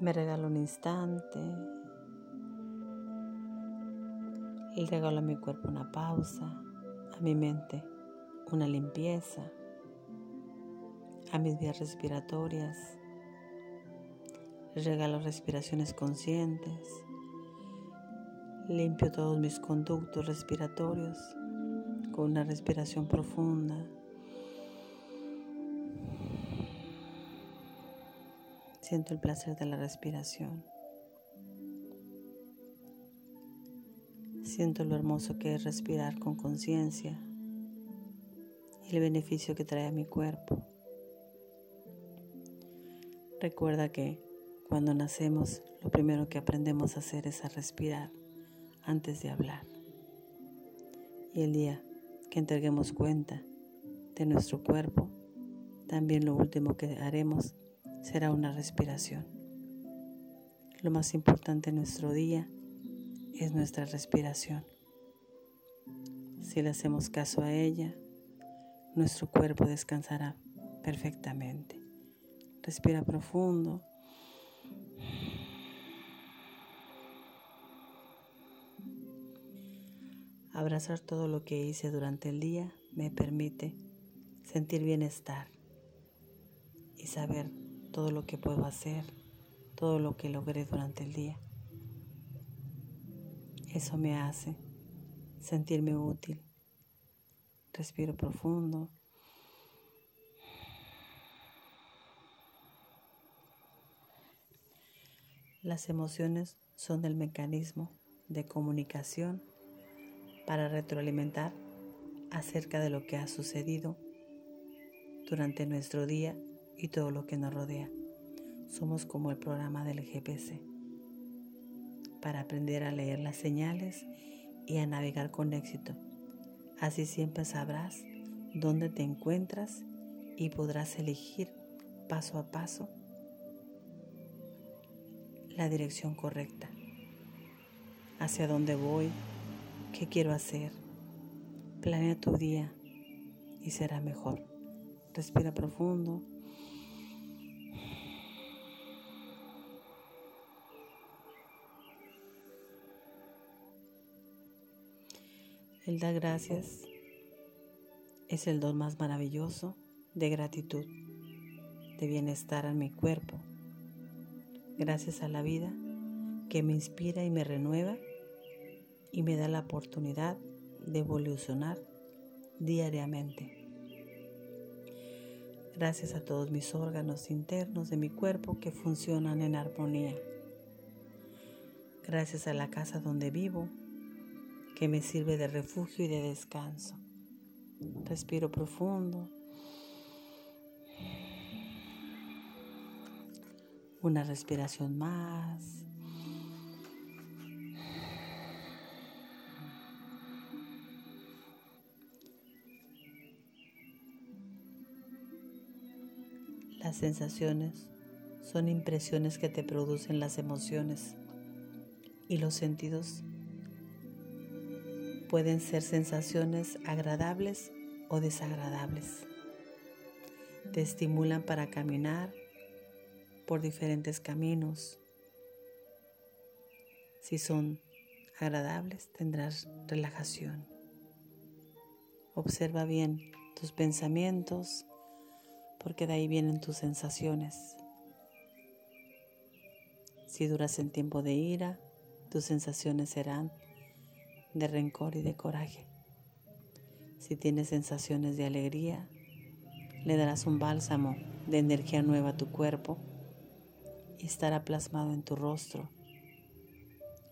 Me regalo un instante. Y regalo a mi cuerpo una pausa, a mi mente una limpieza, a mis vías respiratorias. Regalo respiraciones conscientes. Limpio todos mis conductos respiratorios con una respiración profunda. Siento el placer de la respiración. Siento lo hermoso que es respirar con conciencia y el beneficio que trae a mi cuerpo. Recuerda que cuando nacemos lo primero que aprendemos a hacer es a respirar antes de hablar. Y el día que entreguemos cuenta de nuestro cuerpo, también lo último que haremos será una respiración. Lo más importante en nuestro día es nuestra respiración. Si le hacemos caso a ella, nuestro cuerpo descansará perfectamente. Respira profundo. Abrazar todo lo que hice durante el día me permite sentir bienestar y saber todo lo que puedo hacer, todo lo que logré durante el día. Eso me hace sentirme útil. Respiro profundo. Las emociones son el mecanismo de comunicación para retroalimentar acerca de lo que ha sucedido durante nuestro día y todo lo que nos rodea. Somos como el programa del GPC para aprender a leer las señales y a navegar con éxito. Así siempre sabrás dónde te encuentras y podrás elegir paso a paso la dirección correcta. Hacia dónde voy, qué quiero hacer. Planea tu día y será mejor. Respira profundo. El dar gracias es el don más maravilloso de gratitud, de bienestar a mi cuerpo. Gracias a la vida que me inspira y me renueva y me da la oportunidad de evolucionar diariamente. Gracias a todos mis órganos internos de mi cuerpo que funcionan en armonía. Gracias a la casa donde vivo que me sirve de refugio y de descanso. Respiro profundo. Una respiración más. Las sensaciones son impresiones que te producen las emociones y los sentidos pueden ser sensaciones agradables o desagradables. Te estimulan para caminar por diferentes caminos. Si son agradables, tendrás relajación. Observa bien tus pensamientos porque de ahí vienen tus sensaciones. Si duras en tiempo de ira, tus sensaciones serán de rencor y de coraje. Si tienes sensaciones de alegría, le darás un bálsamo de energía nueva a tu cuerpo y estará plasmado en tu rostro.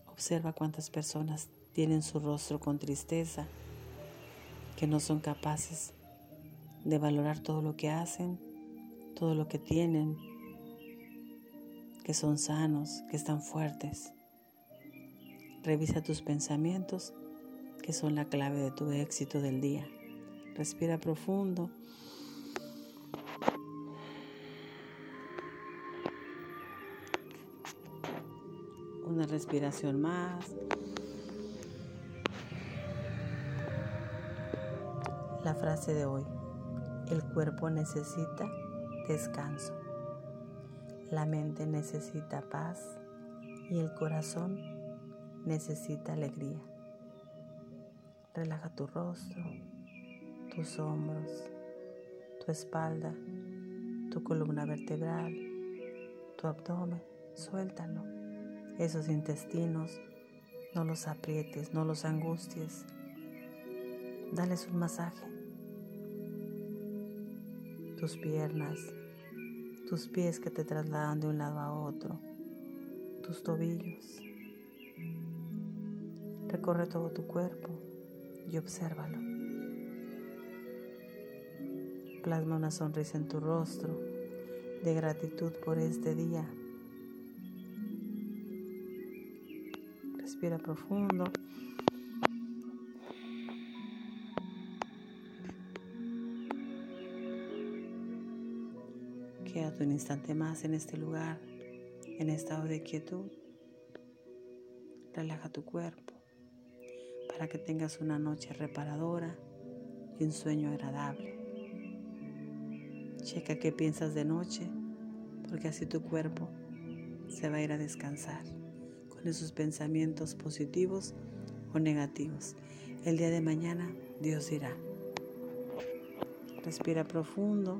Observa cuántas personas tienen su rostro con tristeza, que no son capaces de valorar todo lo que hacen, todo lo que tienen, que son sanos, que están fuertes. Revisa tus pensamientos, que son la clave de tu éxito del día. Respira profundo. Una respiración más. La frase de hoy. El cuerpo necesita descanso. La mente necesita paz y el corazón necesita alegría. Relaja tu rostro, tus hombros, tu espalda, tu columna vertebral, tu abdomen. Suéltalo. Esos intestinos, no los aprietes, no los angusties. Dales un masaje. Tus piernas, tus pies que te trasladan de un lado a otro, tus tobillos. Recorre todo tu cuerpo y obsérvalo. Plasma una sonrisa en tu rostro de gratitud por este día. Respira profundo. Quédate un instante más en este lugar, en estado de quietud. Relaja tu cuerpo para que tengas una noche reparadora y un sueño agradable. Checa qué piensas de noche, porque así tu cuerpo se va a ir a descansar con esos pensamientos positivos o negativos. El día de mañana Dios irá. Respira profundo.